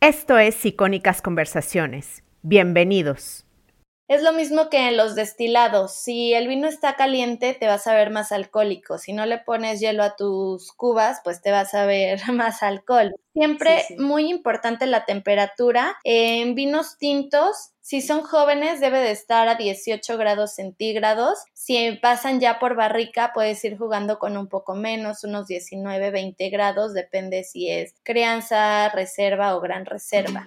Esto es Icónicas Conversaciones. Bienvenidos. Es lo mismo que en los destilados. Si el vino está caliente, te vas a ver más alcohólico. Si no le pones hielo a tus cubas, pues te vas a ver más alcohol. Siempre muy importante la temperatura. En vinos tintos, si son jóvenes, debe de estar a 18 grados centígrados. Si pasan ya por barrica, puedes ir jugando con un poco menos, unos 19, 20 grados, depende si es crianza, reserva o gran reserva.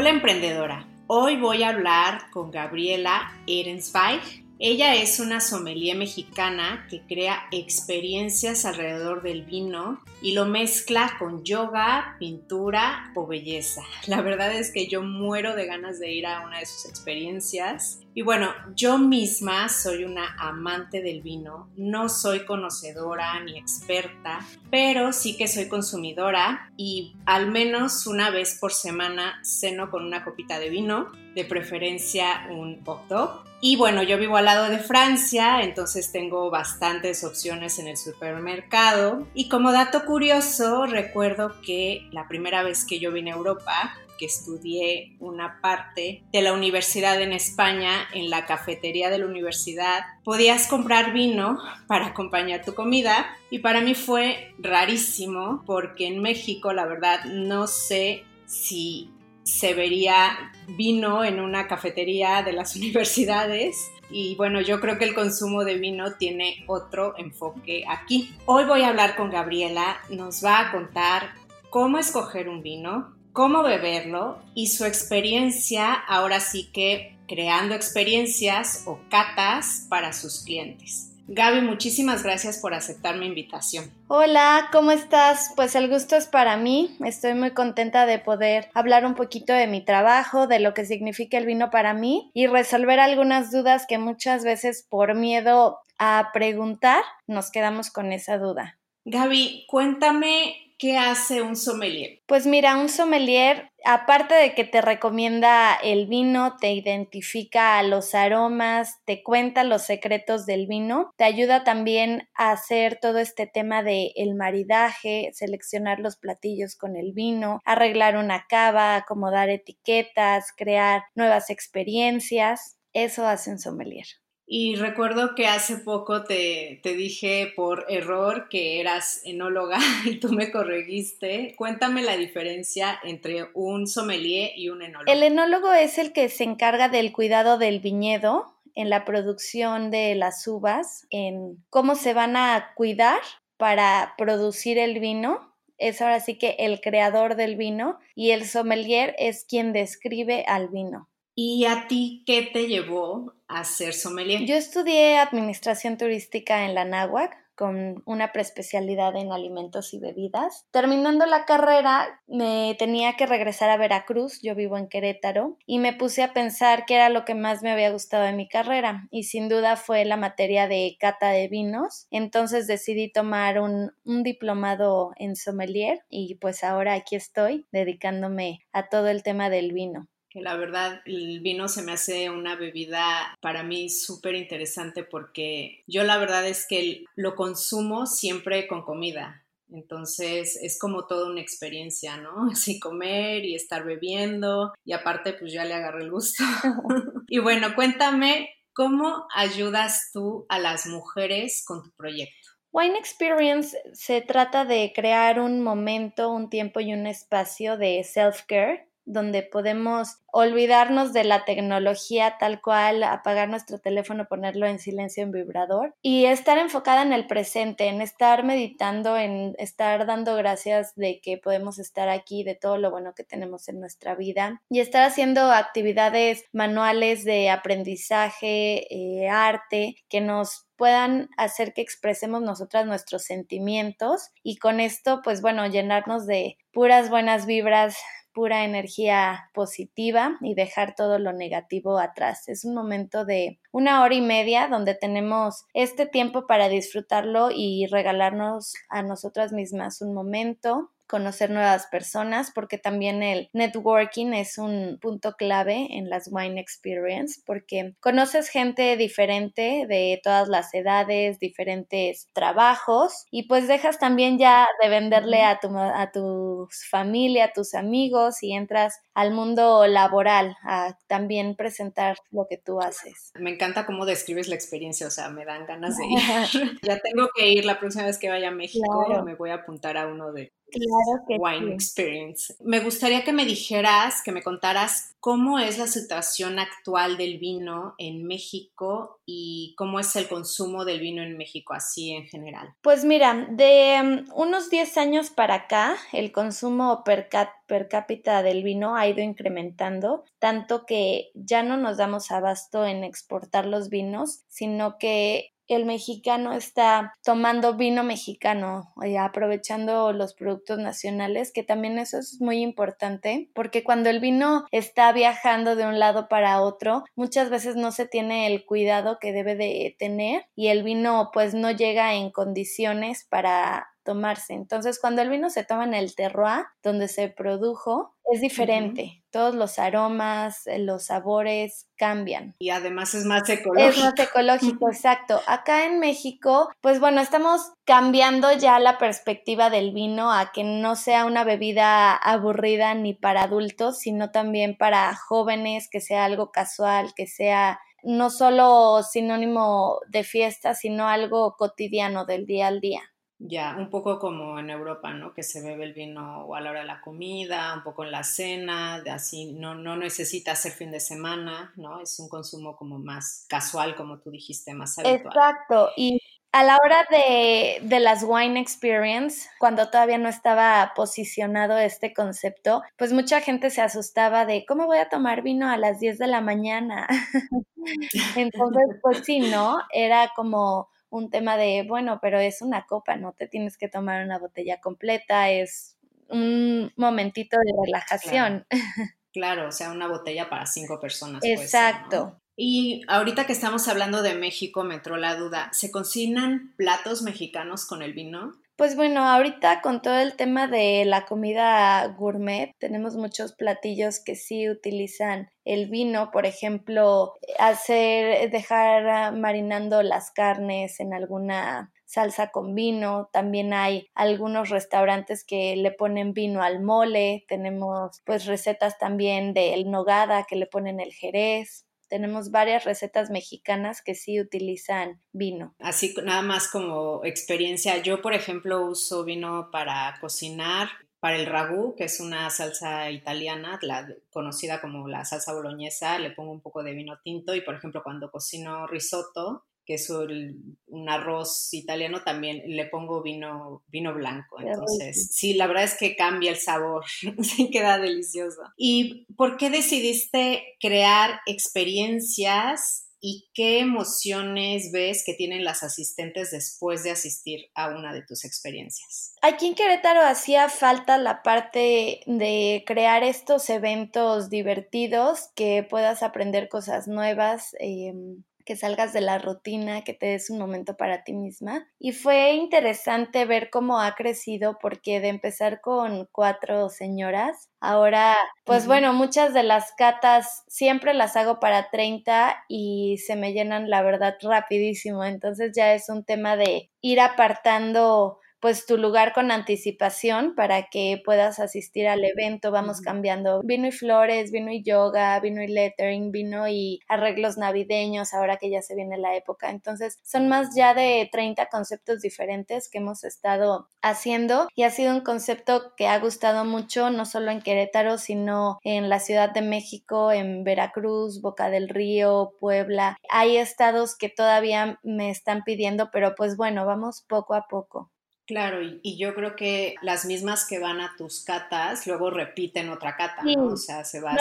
Hola emprendedora, hoy voy a hablar con Gabriela Ehrensweig. Ella es una sommelier mexicana que crea experiencias alrededor del vino y lo mezcla con yoga, pintura o belleza. La verdad es que yo muero de ganas de ir a una de sus experiencias. Y bueno, yo misma soy una amante del vino, no soy conocedora ni experta, pero sí que soy consumidora y al menos una vez por semana ceno con una copita de vino, de preferencia un hot. Y bueno, yo vivo al lado de Francia, entonces tengo bastantes opciones en el supermercado. Y como dato curioso, recuerdo que la primera vez que yo vine a Europa, que estudié una parte de la universidad en España, en la cafetería de la universidad, podías comprar vino para acompañar tu comida y para mí fue rarísimo porque en México la verdad no sé si se vería vino en una cafetería de las universidades y bueno, yo creo que el consumo de vino tiene otro enfoque aquí. Hoy voy a hablar con Gabriela, nos va a contar cómo escoger un vino, cómo beberlo y su experiencia ahora sí que creando experiencias o catas para sus clientes. Gaby, muchísimas gracias por aceptar mi invitación. Hola, ¿cómo estás? Pues el gusto es para mí. Estoy muy contenta de poder hablar un poquito de mi trabajo, de lo que significa el vino para mí y resolver algunas dudas que muchas veces por miedo a preguntar nos quedamos con esa duda. Gaby, cuéntame ¿Qué hace un sommelier? Pues mira, un sommelier, aparte de que te recomienda el vino, te identifica los aromas, te cuenta los secretos del vino, te ayuda también a hacer todo este tema de el maridaje, seleccionar los platillos con el vino, arreglar una cava, acomodar etiquetas, crear nuevas experiencias. Eso hace un sommelier. Y recuerdo que hace poco te, dije por error que eras enóloga y tú me corregiste. Cuéntame la diferencia entre un sommelier y un enólogo. El enólogo es el que se encarga del cuidado del viñedo, en la producción de las uvas, en cómo se van a cuidar para producir el vino. Es ahora sí que el creador del vino y el sommelier es quien describe al vino. ¿Y a ti qué te llevó a ser sommelier? Yo estudié administración turística en la náhuac con una preespecialidad en alimentos y bebidas. Terminando la carrera, me tenía que regresar a Veracruz, yo vivo en Querétaro, y me puse a pensar qué era lo que más me había gustado de mi carrera, y sin duda fue la materia de cata de vinos. Entonces decidí tomar un, un diplomado en sommelier, y pues ahora aquí estoy dedicándome a todo el tema del vino que la verdad el vino se me hace una bebida para mí súper interesante porque yo la verdad es que lo consumo siempre con comida. Entonces es como toda una experiencia, ¿no? Así comer y estar bebiendo y aparte pues ya le agarré el gusto. y bueno, cuéntame, ¿cómo ayudas tú a las mujeres con tu proyecto? Wine Experience se trata de crear un momento, un tiempo y un espacio de self-care donde podemos olvidarnos de la tecnología tal cual, apagar nuestro teléfono, ponerlo en silencio en vibrador y estar enfocada en el presente, en estar meditando, en estar dando gracias de que podemos estar aquí, de todo lo bueno que tenemos en nuestra vida y estar haciendo actividades manuales de aprendizaje, eh, arte, que nos puedan hacer que expresemos nosotras nuestros sentimientos y con esto, pues bueno, llenarnos de puras buenas vibras, pura energía positiva y dejar todo lo negativo atrás. Es un momento de una hora y media donde tenemos este tiempo para disfrutarlo y regalarnos a nosotras mismas un momento conocer nuevas personas, porque también el networking es un punto clave en las Wine Experience, porque conoces gente diferente de todas las edades, diferentes trabajos, y pues dejas también ya de venderle a tu, a tu familia, a tus amigos, y entras al mundo laboral a también presentar lo que tú haces. Me encanta cómo describes la experiencia, o sea, me dan ganas de ir. ya tengo que ir la próxima vez que vaya a México, me voy a apuntar a uno de Claro que Wine Experience. Me gustaría que me dijeras, que me contaras cómo es la situación actual del vino en México y cómo es el consumo del vino en México así en general. Pues mira, de mm, unos 10 años para acá, el consumo per, per cápita del vino ha ido incrementando, tanto que ya no nos damos abasto en exportar los vinos, sino que el mexicano está tomando vino mexicano, y aprovechando los productos nacionales, que también eso es muy importante, porque cuando el vino está viajando de un lado para otro, muchas veces no se tiene el cuidado que debe de tener y el vino pues no llega en condiciones para tomarse. Entonces, cuando el vino se toma en el terroir, donde se produjo, es diferente. Todos los aromas, eh, los sabores cambian. Y además es más ecológico. Es más ecológico, exacto. Acá en México, pues bueno, estamos cambiando ya la perspectiva del vino a que no sea una bebida aburrida ni para adultos, sino también para jóvenes, que sea algo casual, que sea no solo sinónimo de fiesta, sino algo cotidiano del día al día. Ya, un poco como en Europa, ¿no? Que se bebe el vino a la hora de la comida, un poco en la cena, así, no, no necesita ser fin de semana, ¿no? Es un consumo como más casual, como tú dijiste, más habitual. Exacto, y a la hora de, de, las Wine Experience, cuando todavía no estaba posicionado este concepto, pues mucha gente se asustaba de cómo voy a tomar vino a las 10 de la mañana. Entonces, pues sí, ¿no? Era como un tema de, bueno, pero es una copa, no te tienes que tomar una botella completa, es un momentito de relajación. Claro, o sea, una botella para cinco personas. Exacto. Y ahorita que estamos hablando de México, me entró la duda, ¿se cocinan platos mexicanos con el vino? Pues bueno, ahorita con todo el tema de la comida gourmet, tenemos muchos platillos que sí utilizan el vino, por ejemplo, hacer, dejar marinando las carnes en alguna salsa con vino, también hay algunos restaurantes que le ponen vino al mole, tenemos pues recetas también del nogada que le ponen el jerez, tenemos varias recetas mexicanas que sí utilizan vino. Así nada más como experiencia, yo por ejemplo uso vino para cocinar, para el ragú, que es una salsa italiana, la, conocida como la salsa boloñesa, le pongo un poco de vino tinto y por ejemplo cuando cocino risotto, que es un arroz italiano, también le pongo vino, vino blanco. Entonces, sí, la verdad es que cambia el sabor, queda delicioso. ¿Y por qué decidiste crear experiencias y qué emociones ves que tienen las asistentes después de asistir a una de tus experiencias? Aquí en Querétaro hacía falta la parte de crear estos eventos divertidos, que puedas aprender cosas nuevas. Eh, que salgas de la rutina, que te des un momento para ti misma. Y fue interesante ver cómo ha crecido porque de empezar con cuatro señoras, ahora, pues bueno, muchas de las catas siempre las hago para 30 y se me llenan, la verdad, rapidísimo. Entonces ya es un tema de ir apartando pues tu lugar con anticipación para que puedas asistir al evento. Vamos cambiando vino y flores, vino y yoga, vino y lettering, vino y arreglos navideños ahora que ya se viene la época. Entonces son más ya de 30 conceptos diferentes que hemos estado haciendo y ha sido un concepto que ha gustado mucho no solo en Querétaro sino en la Ciudad de México, en Veracruz, Boca del Río, Puebla. Hay estados que todavía me están pidiendo, pero pues bueno, vamos poco a poco. Claro, y, yo creo que las mismas que van a tus catas luego repiten otra cata, ¿no? O sea, se va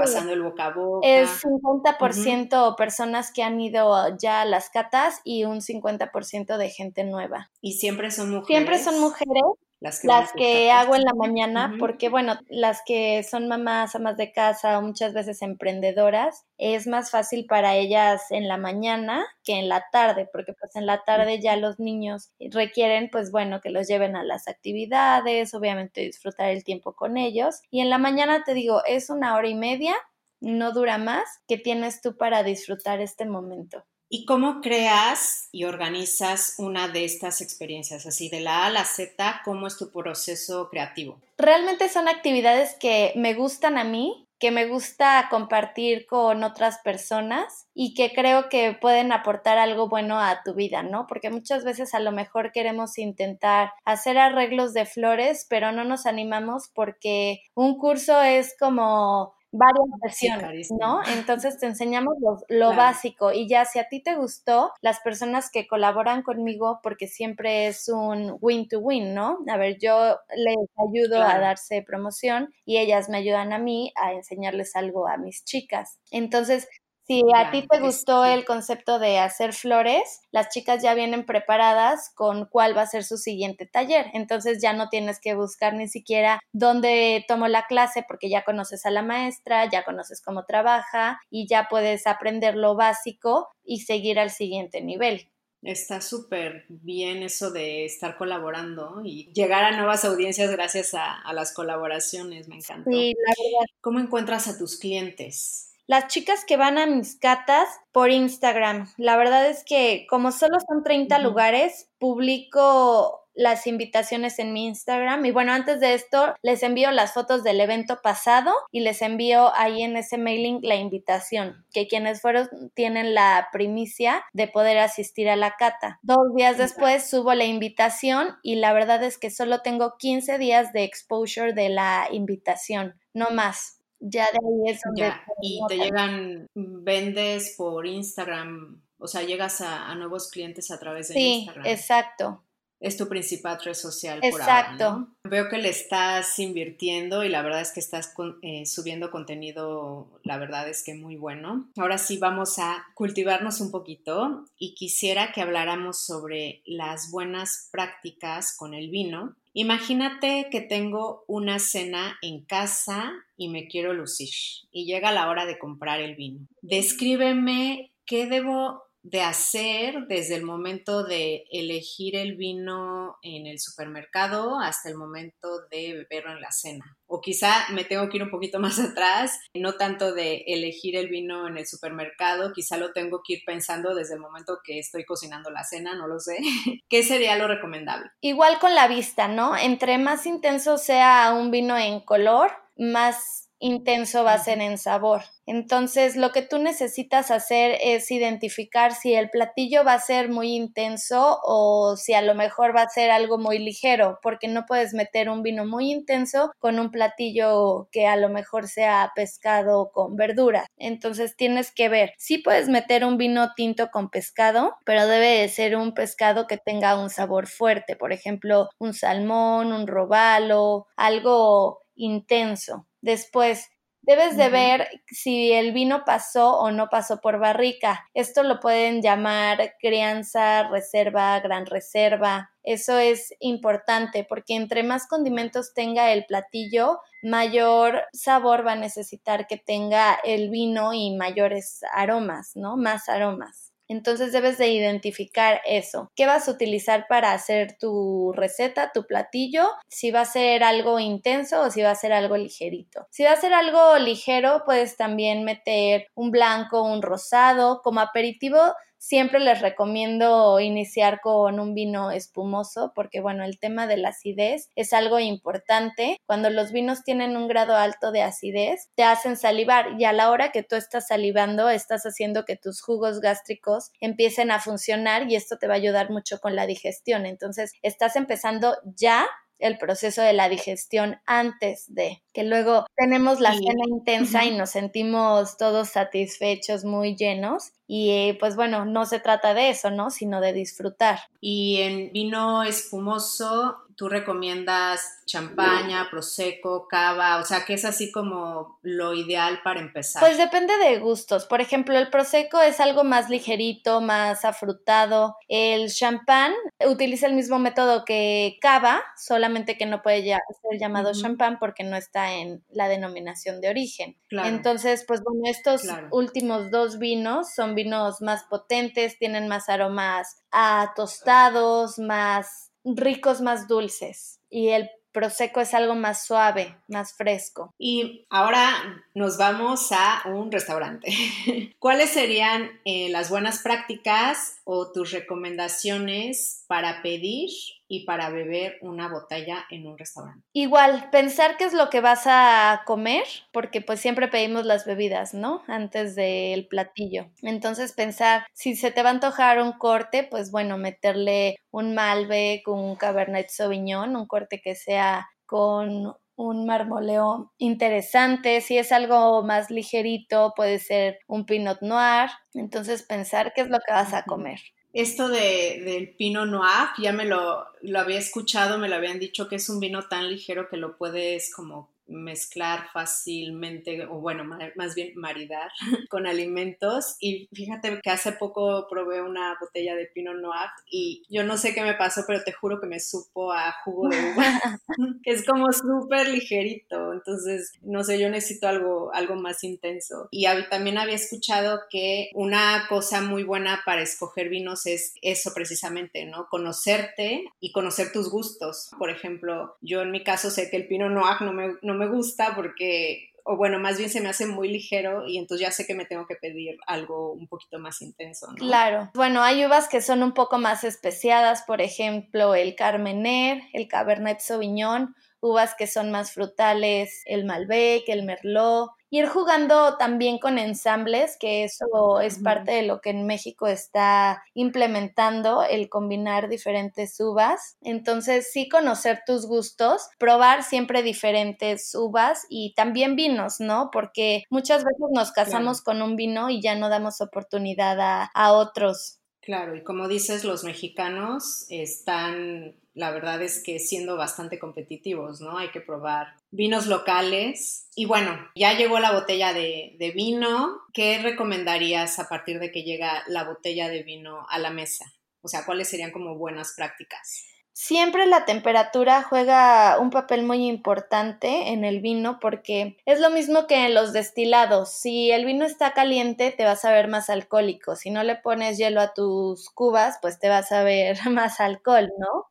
pasando el boca a boca. Es 50% personas que han ido ya a las catas y un 50% de gente nueva. ¿Y siempre son mujeres? Siempre son mujeres las que, hago en la mañana, porque bueno, las que son mamás, amas de casa o muchas veces emprendedoras, es más fácil para ellas en la mañana que en la tarde, porque pues en la tarde ya los niños requieren pues bueno que los lleven a las actividades, obviamente disfrutar el tiempo con ellos. Y en la mañana te digo, es una hora y media, no dura más, que tienes tú para disfrutar este momento. ¿Y cómo creas y organizas una de estas experiencias? Así de la A a la Z, ¿cómo es tu proceso creativo? Realmente son actividades que me gustan a mí, que me gusta compartir con otras personas y que creo que pueden aportar algo bueno a tu vida, ¿no? Porque muchas veces a lo mejor queremos intentar hacer arreglos de flores, pero no nos animamos porque un curso es como varias versiones, ¿no? Entonces te enseñamos lo, básico y ya si a ti te gustó, las personas que colaboran conmigo, porque siempre es un win to win, ¿no? A ver, yo les ayudo a darse promoción y ellas me ayudan a mí a enseñarles algo a mis chicas. Entonces, si a ti te gustó el concepto de hacer flores, las chicas ya vienen preparadas con cuál va a ser su siguiente taller. Entonces ya no tienes que buscar ni siquiera dónde tomo la clase porque ya conoces a la maestra, ya conoces cómo trabaja y ya puedes aprender lo básico y seguir al siguiente nivel. Está súper bien eso de estar colaborando y llegar a nuevas audiencias gracias a, a las colaboraciones, me encanta. Sí, la verdad. ¿Cómo encuentras a tus clientes? Las chicas que van a mis catas por Instagram. La verdad es que como solo son 30 lugares, publico las invitaciones en mi Instagram. Y bueno, antes de esto, les envío las fotos del evento pasado y les envío ahí en ese mailing la invitación, que quienes fueron tienen la primicia de poder asistir a la cata. Dos días después subo la invitación y la verdad es que solo tengo 15 días de exposure de la invitación, no más ya de ahí es donde... y te llegan, vendes por Instagram, o sea, llegas a, nuevos clientes a través de Instagram. Sí, exacto. Es tu principal red social por Exacto. ahora, ¿no? Veo que le estás invirtiendo y la verdad es que estás eh, subiendo contenido, la verdad es que muy bueno. Ahora sí vamos a cultivarnos un poquito y quisiera que habláramos sobre las buenas prácticas con el vino Imagínate que tengo una cena en casa y me quiero lucir y llega la hora de comprar el vino. Descríbeme qué debo de hacer desde el momento de elegir el vino en el supermercado hasta el momento de beberlo en la cena. O quizá me tengo que ir un poquito más atrás, no tanto de elegir el vino en el supermercado, quizá lo tengo que ir pensando desde el momento que estoy cocinando la cena, no lo sé. ¿Qué sería lo recomendable? Igual con la vista, ¿no? Entre más intenso sea un vino en color, más intenso va a ser en sabor. Entonces, lo que tú necesitas hacer es identificar si el platillo va a ser muy intenso o si a lo mejor va a ser algo muy ligero, porque no puedes meter un vino muy intenso con un platillo que a lo mejor sea pescado con verduras. Entonces, tienes que ver. Sí puedes meter un vino tinto con pescado, pero debe de ser un pescado que tenga un sabor fuerte, por ejemplo, un salmón, un robalo, algo intenso. Después, debes de ver si el vino pasó o no pasó por barrica. Esto lo pueden llamar crianza, reserva, gran reserva. Eso es importante porque entre más condimentos tenga el platillo, mayor sabor va a necesitar que tenga el vino y mayores aromas, ¿no? Más aromas. Entonces debes de identificar eso. ¿Qué vas a utilizar para hacer tu receta, tu platillo? Si va a ser algo intenso o si va a ser algo ligerito. Si va a ser algo ligero, puedes también meter un blanco, un rosado. Como aperitivo, siempre les recomiendo iniciar con un vino espumoso porque, bueno, el tema de la acidez es algo importante. Cuando los vinos tienen un grado alto de acidez, te hacen salivar y a la hora que tú estás salivando, estás haciendo que tus jugos gástricos empiecen a funcionar y esto te va a ayudar mucho con la digestión. Entonces, estás empezando ya el proceso de la digestión antes de que luego tenemos la cena intensa y nos sentimos todos satisfechos, muy llenos y eh, pues bueno, no se trata de eso, ¿no? Sino de disfrutar. Y en vino espumoso, tú recomiendas champaña, prosecco, cava, o sea, que es así como lo ideal para empezar. Pues depende de gustos. Por ejemplo, el prosecco es algo más ligerito, más afrutado. El champán utiliza el mismo método que cava, solamente que no puede ya ser llamado champán porque no está en la denominación de origen. Entonces, pues bueno, estos últimos dos vinos son vinos más potentes, tienen más aromas a tostados, más ricos, más dulces. Y el Prosecco es algo más suave, más fresco. Y ahora nos vamos a un restaurante. ¿Cuáles serían eh, las buenas prácticas o tus recomendaciones para pedir y para beber una botella en un restaurante. Igual, pensar qué es lo que vas a comer, porque pues siempre pedimos las bebidas, ¿no? Antes del platillo. Entonces pensar, si se te va a antojar un corte, pues bueno, meterle un Malbec, un Cabernet Sauvignon, un corte que sea con un marmoleo interesante, si es algo más ligerito, puede ser un Pinot Noir, entonces pensar qué es lo que vas a comer. Esto de, del Pinot Noir, ya me lo, lo había escuchado, me lo habían dicho que es un vino tan ligero que lo puedes como mezclar fácilmente, o bueno, más bien maridar con alimentos. Y fíjate que hace poco probé una botella de Pinot Noir y yo no sé qué me pasó, pero te juro que me supo a jugo de uva. es como súper ligerito, entonces, no sé, yo necesito algo, algo más intenso. Y también había escuchado que una cosa muy buena para escoger vinos es eso precisamente, ¿no? Conocerte y conocer tus gustos. Por ejemplo, yo en mi caso sé que el Pinot Noir no me, no me gusta porque, o bueno, más bien se me hace muy ligero y entonces ya sé que me tengo que pedir algo un poquito más intenso. ¿no? Claro. Bueno, hay uvas que son un poco más especiadas, por ejemplo, el Carmener, el Cabernet Sauvignon, uvas que son más frutales, el Malbec, el Merlot, ir jugando también con ensambles, que eso es parte de lo que en México está implementando, el combinar diferentes uvas. Entonces, sí conocer tus gustos, probar siempre diferentes uvas y también vinos, ¿no? Porque muchas veces nos casamos con un vino y ya no damos oportunidad a, a otros. Claro, y como dices, los mexicanos están la verdad es que siendo bastante competitivos, ¿no? Hay que probar vinos locales. Y bueno, ya llegó la botella de, vino. ¿Qué recomendarías a partir de que llega la botella de vino a la mesa? O sea, ¿cuáles serían como buenas prácticas? Siempre la temperatura juega un papel muy importante en el vino porque es lo mismo que en los destilados. Si el vino está caliente te vas a ver más alcohólico. Si no le pones hielo a tus cubas, pues te vas a ver más alcohol, ¿no?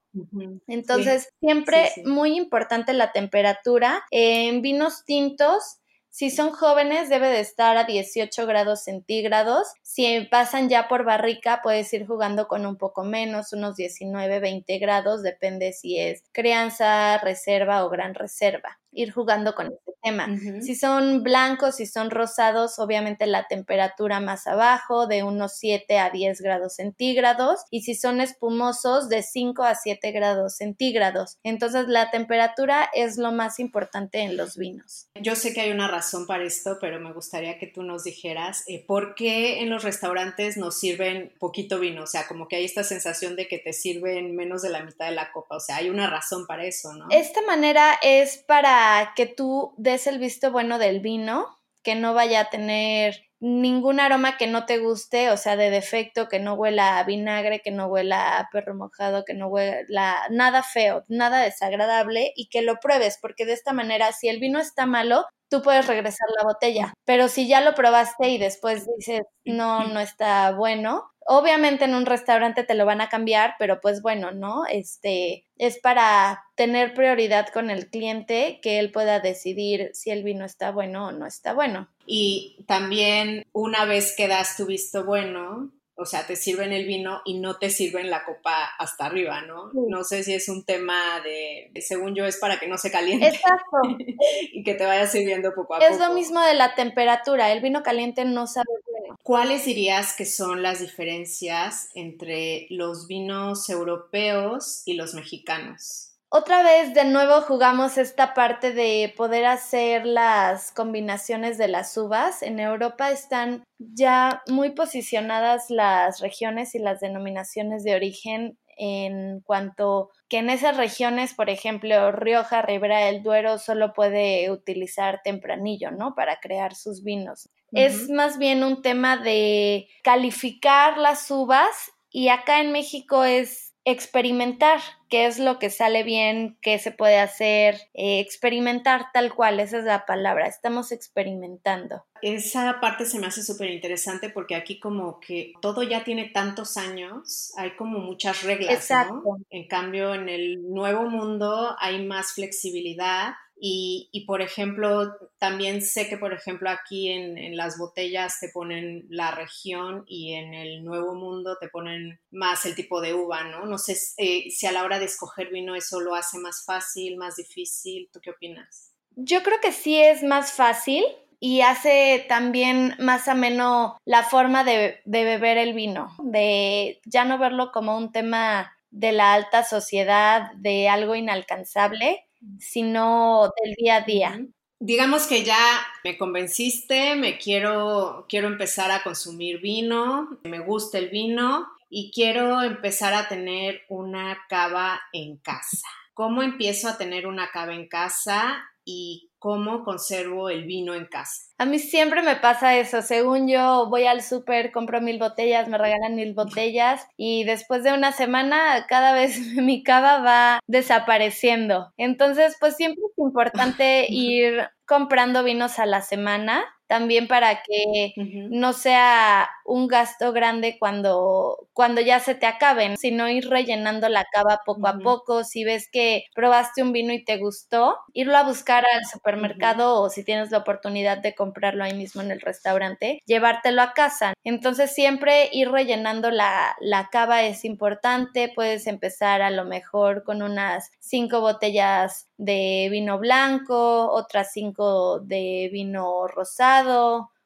Entonces, siempre muy importante la temperatura. En vinos tintos, si son jóvenes, debe de estar a 18 grados centígrados. Si pasan ya por barrica, puedes ir jugando con un poco menos, unos 19, 20 grados, depende si es crianza, reserva o gran reserva ir jugando con este tema. Si son blancos, si son rosados, obviamente la temperatura más abajo, de unos 7 a 10 grados centígrados, y si son espumosos, de 5 a 7 grados centígrados. Entonces la temperatura es lo más importante en los vinos. Yo sé que hay una razón para esto, pero me gustaría que tú nos dijeras eh, por qué en los restaurantes nos sirven poquito vino, o sea, como que hay esta sensación de que te sirven menos de la mitad de la copa, o sea, hay una razón para eso, ¿no? Esta manera es para que tú des el visto bueno del vino, que no vaya a tener ningún aroma que no te guste, o sea, de defecto, que no huela a vinagre, que no huela a perro mojado, que no huela nada feo, nada desagradable y que lo pruebes, porque de esta manera, si el vino está malo, tú puedes regresar la botella. Pero si ya lo probaste y después dices, no, no está bueno, obviamente en un restaurante te lo van a cambiar, pero pues bueno, ¿no? Este es para tener prioridad con el cliente que él pueda decidir si el vino está bueno o no está bueno. Y también una vez que das tu visto bueno, o sea, te sirven el vino y no te sirven la copa hasta arriba, ¿no? No sé si es un tema de, según yo, es para que no se caliente. Exacto. y que te vaya sirviendo poco a poco. Es lo mismo de la temperatura, el vino caliente no sabe bueno. ¿Cuáles dirías que son las diferencias entre los vinos europeos y los mexicanos? Otra vez de nuevo jugamos esta parte de poder hacer las combinaciones de las uvas. En Europa están ya muy posicionadas las regiones y las denominaciones de origen en cuanto que en esas regiones, por ejemplo, Rioja, Ribera del Duero solo puede utilizar tempranillo, ¿no? Para crear sus vinos. Es más bien un tema de calificar las uvas y acá en México es experimentar qué es lo que sale bien, qué se puede hacer, eh, experimentar tal cual, esa es la palabra, estamos experimentando. Esa parte se me hace súper interesante porque aquí como que todo ya tiene tantos años, hay como muchas reglas, Exacto. ¿no? En cambio, en el nuevo mundo hay más flexibilidad y, por ejemplo, también sé que, por ejemplo, aquí en, las botellas te ponen la región y en el Nuevo Mundo te ponen más el tipo de uva, ¿no? No sé eh, si a la hora de escoger vino eso lo hace más fácil, más difícil. ¿Tú qué opinas? Yo creo que sí es más fácil y hace también más ameno la forma de, de beber el vino, de ya no verlo como un tema de la alta sociedad, de algo inalcanzable, sino del día a día. Digamos que ya me convenciste, me quiero, quiero empezar a consumir vino, me gusta el vino y quiero empezar a tener una cava en casa. ¿Cómo empiezo a tener una cava en casa y cómo conservo el vino en casa? A mí siempre me pasa eso. Según yo, voy al súper, compro mil botellas, me regalan mil botellas y después de una semana cada vez mi cava va desapareciendo. Entonces, pues siempre es importante ir comprando vinos a la semana también para que no sea un gasto grande cuando, cuando ya se te acaben, sino ir rellenando la cava poco a poco. Si ves que probaste un vino y te gustó, irlo a buscar al supermercado o si tienes la oportunidad de comprarlo ahí mismo en el restaurante, llevártelo a casa. Entonces siempre ir rellenando la, la cava es importante. Puedes empezar a lo mejor con unas cinco botellas de vino blanco, otras cinco de vino rosado,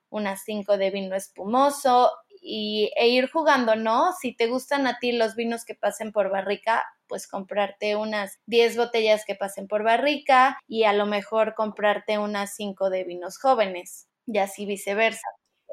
unas cinco de vino espumoso y, e ir jugando, ¿no? Si te gustan a ti los vinos que pasen por barrica, pues comprarte unas 10 botellas que pasen por barrica y a lo mejor comprarte unas 5 de vinos jóvenes y así viceversa.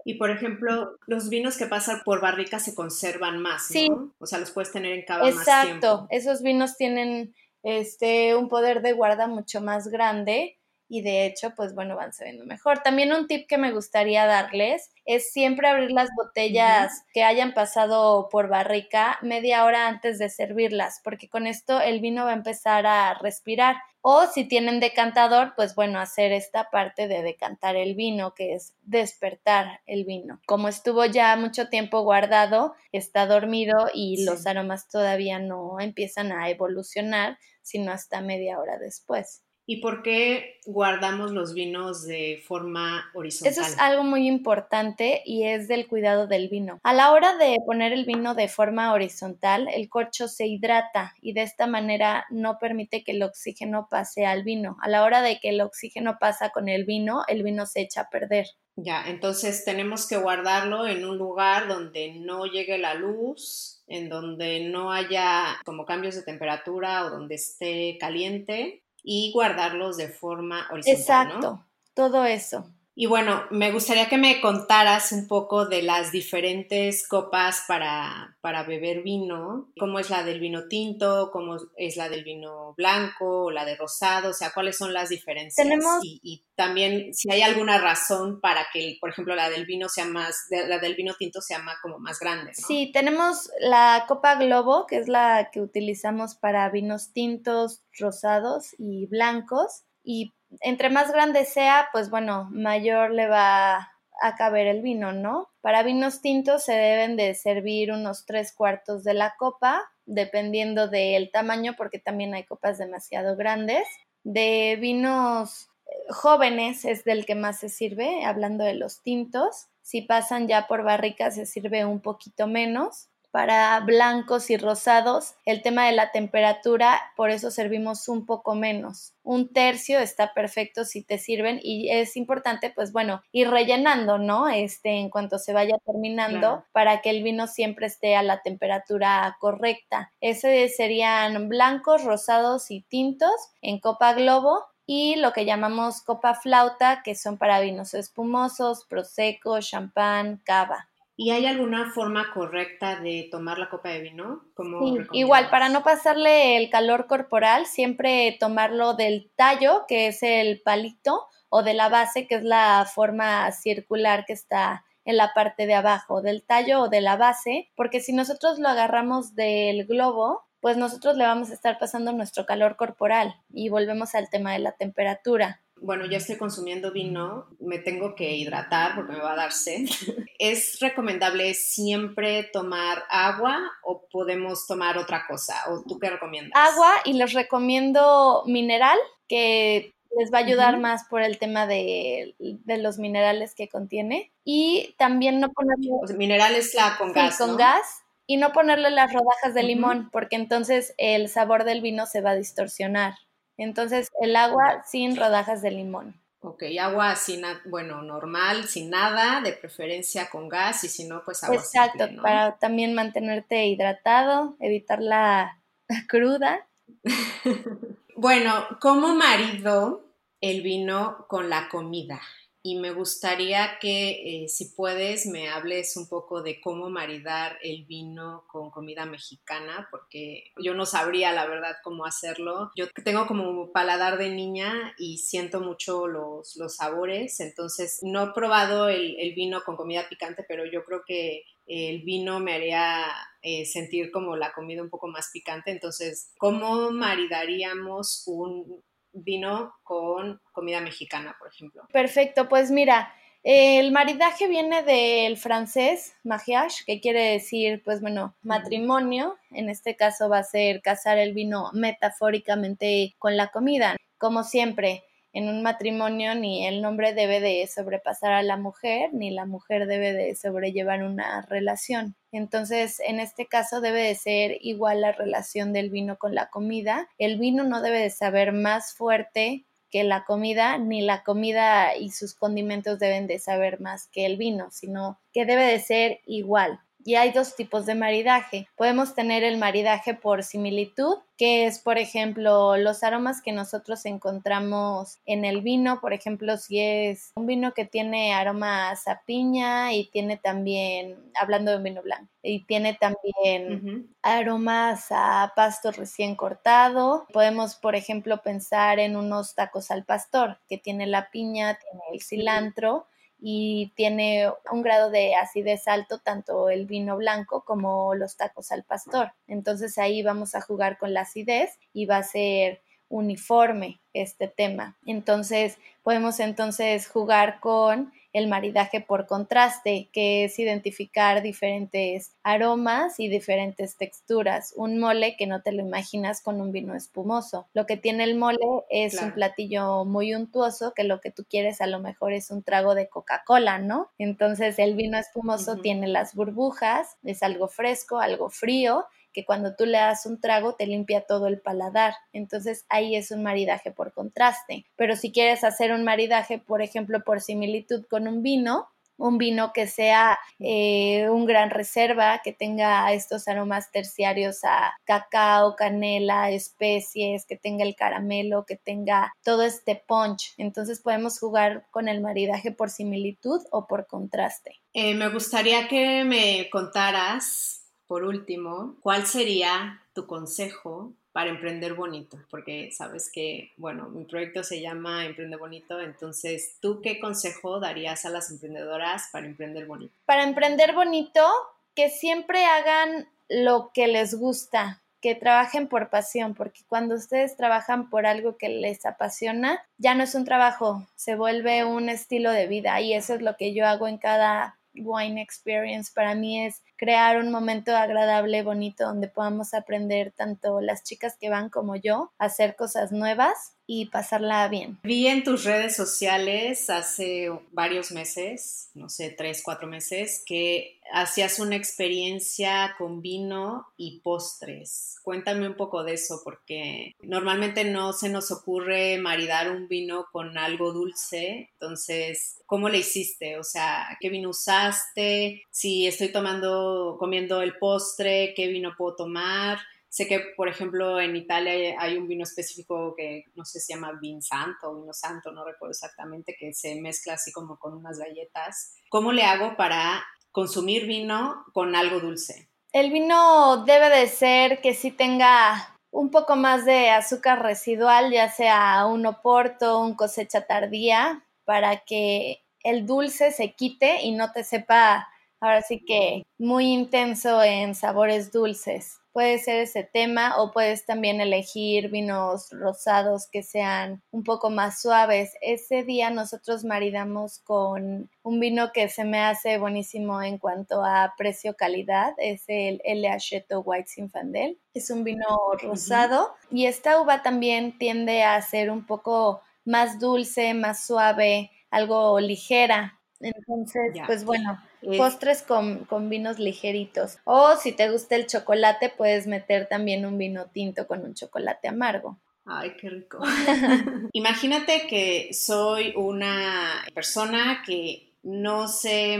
Y por ejemplo, los vinos que pasan por barrica se conservan más, ¿no? Sí. O sea, los puedes tener en cava más tiempo. Exacto, esos vinos tienen este, un poder de guarda mucho más grande y de hecho, pues bueno, van sabiendo mejor. También un tip que me gustaría darles es siempre abrir las botellas que hayan pasado por barrica media hora antes de servirlas, porque con esto el vino va a empezar a respirar. O si tienen decantador, pues bueno, hacer esta parte de decantar el vino, que es despertar el vino. Como estuvo ya mucho tiempo guardado, está dormido y los aromas todavía no empiezan a evolucionar, sino hasta media hora después. ¿Y por qué guardamos los vinos de forma horizontal? Eso es algo muy importante y es del cuidado del vino. A la hora de poner el vino de forma horizontal, el corcho se hidrata y de esta manera no permite que el oxígeno pase al vino. A la hora de que el oxígeno pasa con el vino, el vino se echa a perder. Ya, entonces tenemos que guardarlo en un lugar donde no llegue la luz, en donde no haya como cambios de temperatura o donde esté caliente y guardarlos de forma horizontal. Exacto, todo eso. Y bueno, me gustaría que me contaras un poco de las diferentes copas para, para, beber vino, cómo es la del vino tinto, cómo es la del vino blanco o la de rosado, o sea, cuáles son las diferencias. Tenemos... Y, también si hay alguna razón para que, por ejemplo, la del vino sea más, la del vino tinto sea más como más grande. Sí, tenemos la copa globo, que es la que utilizamos para vinos tintos, rosados y blancos. Y entre más grande sea, pues bueno, mayor le va a caber el vino, ¿no? Para vinos tintos se deben de servir unos tres cuartos de la copa, dependiendo del tamaño, porque también hay copas demasiado grandes. De vinos eh, jóvenes es del que más se sirve, hablando de los tintos, Si pasan ya por barrica se sirve un poquito menos para blancos y rosados, el tema de la temperatura, por eso servimos un poco menos. Un tercio está perfecto si te sirven y es importante, pues bueno, ir rellenando, ¿no? Este, en cuanto se vaya terminando, para que el vino siempre esté a la temperatura correcta. Ese serían blancos, rosados y tintos en copa globo y lo que llamamos copa flauta, que son para vinos espumosos, prosecco, champán, cava. ¿Y hay alguna forma correcta de tomar la copa de vino? Sí, igual, para no pasarle el calor corporal, siempre tomarlo del tallo, que es el palito, o de la base, que es la forma circular que está en la parte de abajo, del tallo o de la base, porque si nosotros lo agarramos del globo, pues nosotros le vamos a estar pasando nuestro calor corporal y volvemos al tema de la temperatura bueno, ya estoy consumiendo vino, me tengo que hidratar porque me va a dar sed. ¿Es recomendable siempre tomar agua o podemos tomar otra cosa? ¿O tú qué recomiendas? Agua y les recomiendo mineral, que les va a ayudar más por el tema de, los minerales que contiene. Y también no ponerle... O minerales la con gas. con gas. Y no ponerle las rodajas de limón, porque entonces el sabor del vino se va a distorsionar. Entonces, el agua sin rodajas de limón. Ok, agua sin, bueno, normal, sin nada, de preferencia con gas y si no, pues agua Exacto, para también mantenerte hidratado, evitar la cruda. bueno, como marido el vino con la comida? Y me gustaría que eh, si puedes me hables un poco de cómo maridar el vino con comida mexicana, porque yo no sabría la verdad cómo hacerlo. Yo tengo como paladar de niña y siento mucho los, los sabores, entonces no he probado el, el, vino con comida picante, pero yo creo que el vino me haría eh, sentir como la comida un poco más picante. Entonces, ¿cómo maridaríamos un vino con comida mexicana, por ejemplo. Perfecto, pues mira, el maridaje viene del francés mariage, que quiere decir, pues bueno, matrimonio. En este caso va a ser casar el vino metafóricamente con la comida. Como siempre, en un matrimonio ni el hombre debe de sobrepasar a la mujer, ni la mujer debe de sobrellevar una relación. Entonces, en este caso debe de ser igual la relación del vino con la comida. El vino no debe de saber más fuerte que la comida, ni la comida y sus condimentos deben de saber más que el vino, sino que debe de ser igual. Y hay dos tipos de maridaje. Podemos tener el maridaje por similitud, que es, por ejemplo, los aromas que nosotros encontramos en el vino. Por ejemplo, si es un vino que tiene aromas a piña y tiene también, hablando de un vino blanco, y tiene también aromas a pasto recién cortado. Podemos, por ejemplo, pensar en unos tacos al pastor, que tiene la piña, tiene el cilantro y tiene un grado de acidez alto tanto el vino blanco como los tacos al pastor. Entonces ahí vamos a jugar con la acidez y va a ser uniforme este tema. Entonces podemos entonces jugar con el maridaje por contraste, que es identificar diferentes aromas y diferentes texturas. Un mole que no te lo imaginas con un vino espumoso. Lo que tiene el mole es un platillo muy untuoso, que lo que tú quieres a lo mejor es un trago de Coca-Cola, ¿no? Entonces el vino espumoso tiene las burbujas, es algo fresco, algo frío que cuando tú le das un trago te limpia todo el paladar. Entonces ahí es un maridaje por contraste. Pero si quieres hacer un maridaje, por ejemplo, por similitud con un vino, un vino que sea eh, un gran reserva, que tenga estos aromas terciarios a cacao, canela, especies, que tenga el caramelo, que tenga todo este punch. Entonces podemos jugar con el maridaje por similitud o por contraste. Eh, me gustaría que me contaras por último, ¿cuál sería tu consejo para emprender bonito? Porque sabes que, bueno, mi proyecto se llama Emprende Bonito, entonces, ¿tú qué consejo darías a las emprendedoras para emprender bonito? Para emprender bonito, que siempre hagan lo que les gusta, que trabajen por pasión, porque cuando ustedes trabajan por algo que les apasiona, ya no es un trabajo, se vuelve un estilo de vida y eso es lo que yo hago en cada wine experience. Para mí es crear un momento agradable, bonito, donde podamos aprender tanto las chicas que van como yo a hacer cosas nuevas y pasarla bien. Vi en tus redes sociales hace varios meses, no sé, tres, cuatro meses, que hacías una experiencia con vino y postres. Cuéntame un poco de eso, porque normalmente no se nos ocurre maridar un vino con algo dulce. Entonces, ¿cómo le hiciste? O sea, ¿qué vino usaste? Si estoy tomando, comiendo el postre, ¿qué vino puedo tomar? Sé que, por ejemplo, en Italia hay un vino específico que no sé si se llama vin santo o vino santo, no recuerdo exactamente, que se mezcla así como con unas galletas. ¿Cómo le hago para consumir vino con algo dulce? El vino debe de ser que sí tenga un poco más de azúcar residual, ya sea un oporto, un cosecha tardía, para que el dulce se quite y no te sepa ahora sí que muy intenso en sabores dulces puede ser ese tema o puedes también elegir vinos rosados que sean un poco más suaves. Ese día nosotros maridamos con un vino que se me hace buenísimo en cuanto a precio-calidad, es el L. Acheto White Sinfandel. Es un vino rosado y esta uva también tiende a ser un poco más dulce, más suave, algo ligera. Entonces, pues bueno, postres con, con, vinos ligeritos. O si te gusta el chocolate, puedes meter también un vino tinto con un chocolate amargo. Ay, qué rico. Imagínate que soy una persona que no sé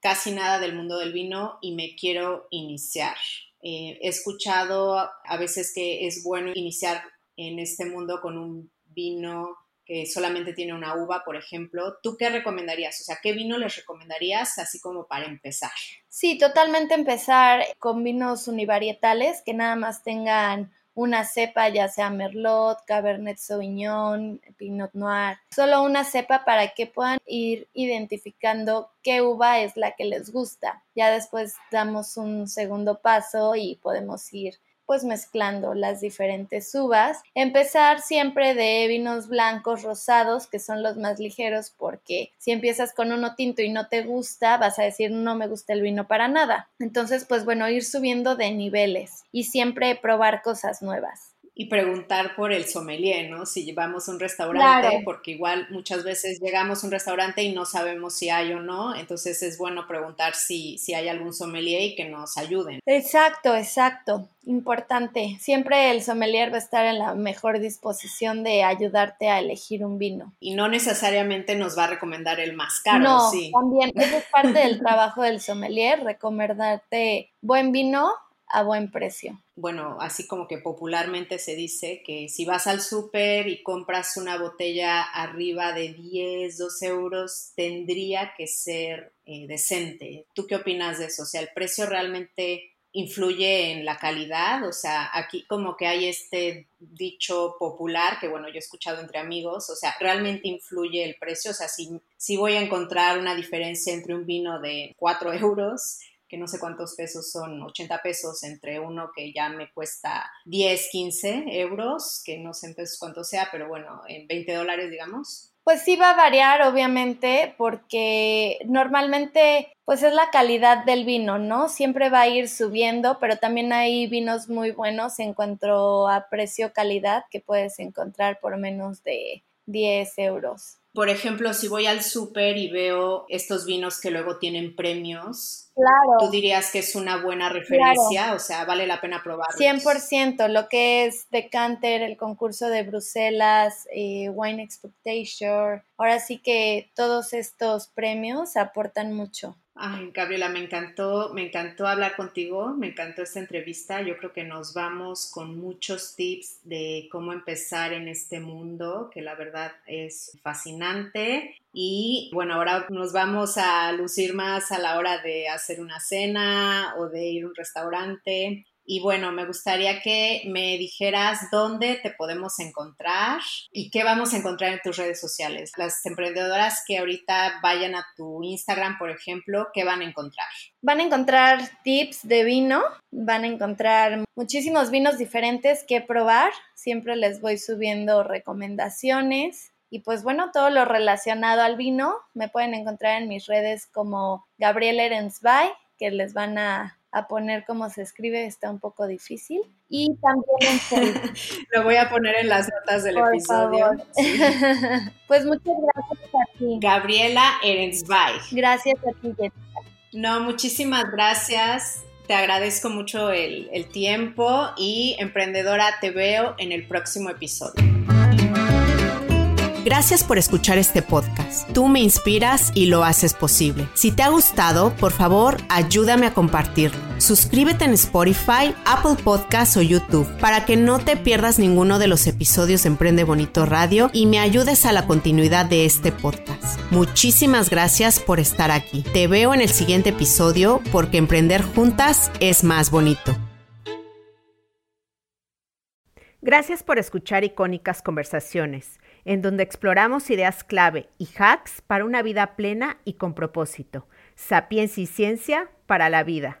casi nada del mundo del vino y me quiero iniciar. Eh, he escuchado a veces que es bueno iniciar en este mundo con un vino que solamente tiene una uva, por ejemplo, ¿tú qué recomendarías? O sea, ¿qué vino les recomendarías así como para empezar? Sí, totalmente empezar con vinos univarietales que nada más tengan una cepa, ya sea Merlot, Cabernet Sauvignon, Pinot Noir, solo una cepa para que puedan ir identificando qué uva es la que les gusta. Ya después damos un segundo paso y podemos ir pues mezclando las diferentes uvas. Empezar siempre de vinos blancos rosados, que son los más ligeros, porque si empiezas con uno tinto y no te gusta, vas a decir no me gusta el vino para nada. Entonces, pues bueno, ir subiendo de niveles y siempre probar cosas nuevas y preguntar por el sommelier, ¿no? Si llevamos un restaurante, porque igual muchas veces llegamos a un restaurante y no sabemos si hay o no, entonces es bueno preguntar si, si hay algún sommelier y que nos ayuden. Exacto, exacto, importante. Siempre el sommelier va a estar en la mejor disposición de ayudarte a elegir un vino. Y no necesariamente nos va a recomendar el más caro, no, También, es parte del trabajo del sommelier, recomendarte buen vino a buen precio. Bueno, así como que popularmente se dice que si vas al súper y compras una botella arriba de 10, 12 euros, tendría que ser eh, decente. ¿Tú qué opinas de eso? O sea, ¿el precio realmente influye en la calidad? O sea, aquí como que hay este dicho popular que, bueno, yo he escuchado entre amigos, o sea, ¿realmente influye el precio? O sea, si, si voy a encontrar una diferencia entre un vino de 4 euros que no sé cuántos pesos son, 80 pesos entre uno que ya me cuesta 10, 15 euros, que no sé en pesos cuánto sea, pero bueno, en 20 dólares, digamos. Pues sí va a variar, obviamente, porque normalmente pues es la calidad del vino, ¿no? Siempre va a ir subiendo, pero también hay vinos muy buenos en cuanto a precio-calidad que puedes encontrar por menos de 10 euros. Por ejemplo, si voy al súper y veo estos vinos que luego tienen premios, claro. tú dirías que es una buena referencia, o sea, vale la pena probarlos. 100%, lo que es Decanter, el concurso de Bruselas, eh, Wine Expectation, ahora sí que todos estos premios aportan mucho. Ay, Gabriela, me encantó, me encantó hablar contigo, me encantó esta entrevista. Yo creo que nos vamos con muchos tips de cómo empezar en este mundo, que la verdad es fascinante. Y bueno, ahora nos vamos a lucir más a la hora de hacer una cena o de ir a un restaurante. Y bueno, me gustaría que me dijeras dónde te podemos encontrar y qué vamos a encontrar en tus redes sociales. Las emprendedoras que ahorita vayan a tu Instagram, por ejemplo, ¿qué van a encontrar? Van a encontrar tips de vino, van a encontrar muchísimos vinos diferentes que probar. Siempre les voy subiendo recomendaciones. Y pues bueno, todo lo relacionado al vino me pueden encontrar en mis redes como Gabriel Erensby que les van a, poner cómo se escribe, está un poco difícil. Y también en Lo voy a poner en las notas del episodio. pues muchas gracias a ti. Gabriela Erensweig. Gracias a ti, Jessica. No, muchísimas gracias. Te agradezco mucho el, el tiempo y emprendedora, te veo en el próximo episodio. Gracias por escuchar este podcast. Tú me inspiras y lo haces posible. Si te ha gustado, por favor, ayúdame a compartirlo. Suscríbete en Spotify, Apple Podcasts o YouTube para que no te pierdas ninguno de los episodios de Emprende Bonito Radio y me ayudes a la continuidad de este podcast. Muchísimas gracias por estar aquí. Te veo en el siguiente episodio porque emprender juntas es más bonito. Gracias por escuchar icónicas conversaciones en donde exploramos ideas clave y hacks para una vida plena y con propósito. Sapiencia y ciencia para la vida.